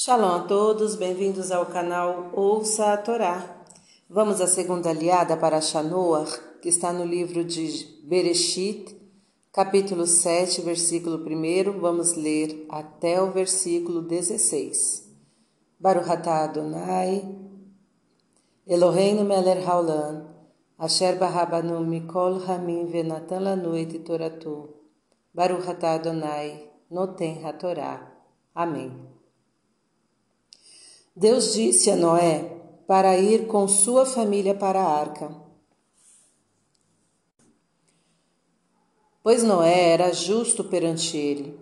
Shalom a todos, bem-vindos ao canal Ouça a Torá. Vamos à segunda aliada para Shanoah, que está no livro de Bereshit, capítulo 7, versículo 1. Vamos ler até o versículo 16. Baruch atah Adonai, Eloheinu melech haolam, asher barabanu mikol hamim venatan lanu et toratu. Baruch atah Adonai, noten hatorá. Amém. Deus disse a Noé para ir com sua família para a arca. Pois Noé era justo perante ele.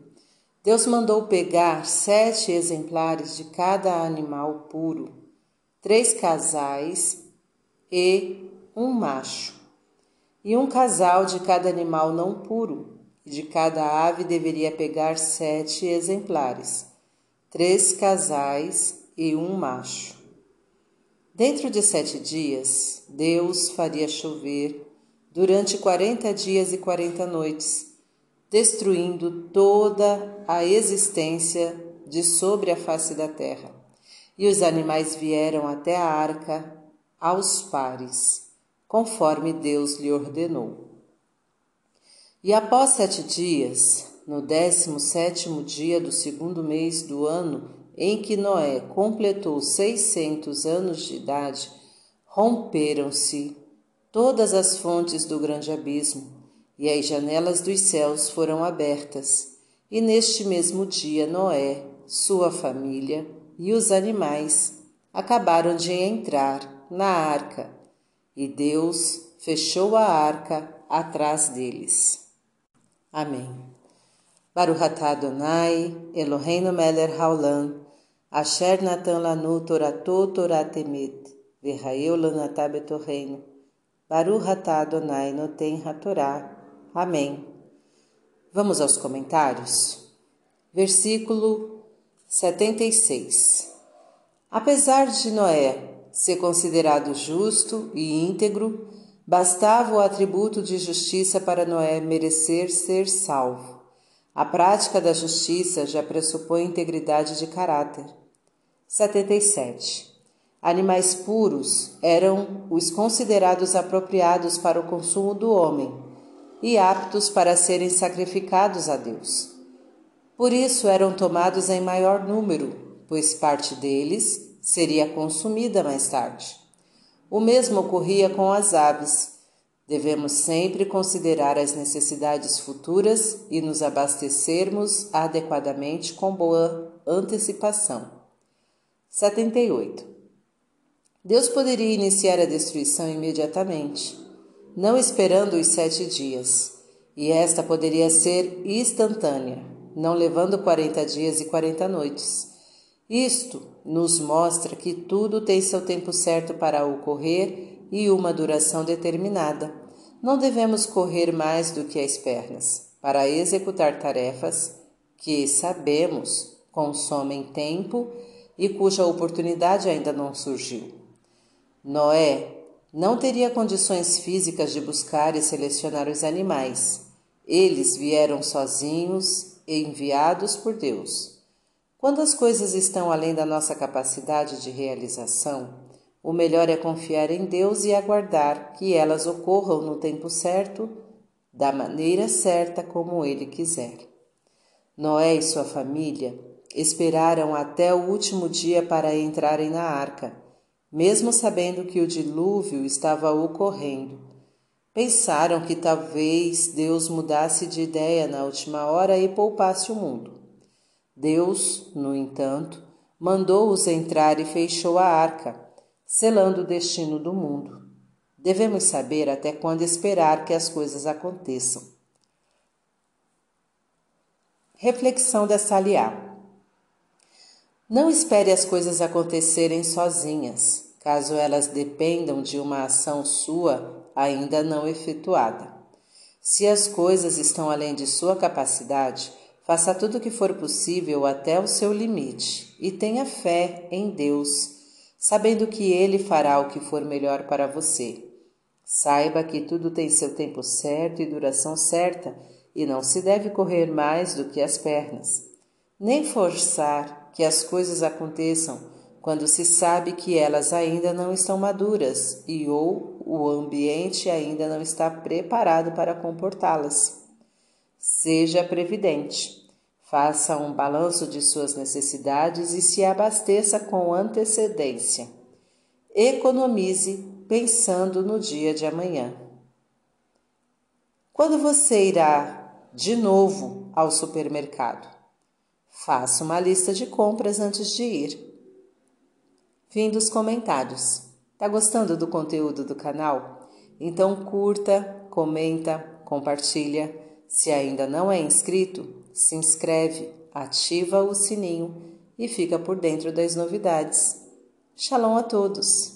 Deus mandou pegar sete exemplares de cada animal puro, três casais e um macho, e um casal de cada animal não puro, e de cada ave deveria pegar sete exemplares, três casais e um macho. Dentro de sete dias, Deus faria chover durante quarenta dias e quarenta noites, destruindo toda a existência de sobre a face da terra. E os animais vieram até a arca aos pares, conforme Deus lhe ordenou. E após sete dias, no décimo sétimo dia do segundo mês do ano em que Noé completou seiscentos anos de idade, romperam-se todas as fontes do grande abismo, e as janelas dos céus foram abertas. E neste mesmo dia Noé, sua família e os animais acabaram de entrar na arca, e Deus fechou a arca atrás deles. Amém. Baruch atah Adonai, Eloheinu melech haolam, Asher Natan Lanu Torato Toratemet, Verraeu Lanatá Betorreino, Baru Hatá Adonai Noten Hatorá. Amém. Vamos aos comentários? Versículo 76. Apesar de Noé ser considerado justo e íntegro, bastava o atributo de justiça para Noé merecer ser salvo. A prática da justiça já pressupõe integridade de caráter. 77. Animais puros eram os considerados apropriados para o consumo do homem e aptos para serem sacrificados a Deus. Por isso eram tomados em maior número, pois parte deles seria consumida mais tarde. O mesmo ocorria com as aves Devemos sempre considerar as necessidades futuras e nos abastecermos adequadamente com boa antecipação. 78. Deus poderia iniciar a destruição imediatamente, não esperando os sete dias, e esta poderia ser instantânea, não levando quarenta dias e quarenta noites. Isto nos mostra que tudo tem seu tempo certo para ocorrer e uma duração determinada. Não devemos correr mais do que as pernas para executar tarefas que sabemos consomem tempo e cuja oportunidade ainda não surgiu. Noé não teria condições físicas de buscar e selecionar os animais. Eles vieram sozinhos e enviados por Deus. Quando as coisas estão além da nossa capacidade de realização, o melhor é confiar em Deus e aguardar que elas ocorram no tempo certo, da maneira certa como Ele quiser. Noé e sua família esperaram até o último dia para entrarem na arca, mesmo sabendo que o dilúvio estava ocorrendo. Pensaram que talvez Deus mudasse de ideia na última hora e poupasse o mundo. Deus, no entanto, mandou-os entrar e fechou a arca selando o destino do mundo. Devemos saber até quando esperar que as coisas aconteçam. Reflexão da Saliá. Não espere as coisas acontecerem sozinhas, caso elas dependam de uma ação sua ainda não efetuada. Se as coisas estão além de sua capacidade, faça tudo o que for possível até o seu limite e tenha fé em Deus sabendo que Ele fará o que for melhor para você. Saiba que tudo tem seu tempo certo e duração certa, e não se deve correr mais do que as pernas, nem forçar que as coisas aconteçam quando se sabe que elas ainda não estão maduras e ou o ambiente ainda não está preparado para comportá-las. Seja previdente. Faça um balanço de suas necessidades e se abasteça com antecedência. Economize pensando no dia de amanhã. Quando você irá de novo ao supermercado? Faça uma lista de compras antes de ir. Fim dos comentários. Tá gostando do conteúdo do canal? Então curta, comenta, compartilha. Se ainda não é inscrito, se inscreve, ativa o sininho e fica por dentro das novidades. Shalom a todos!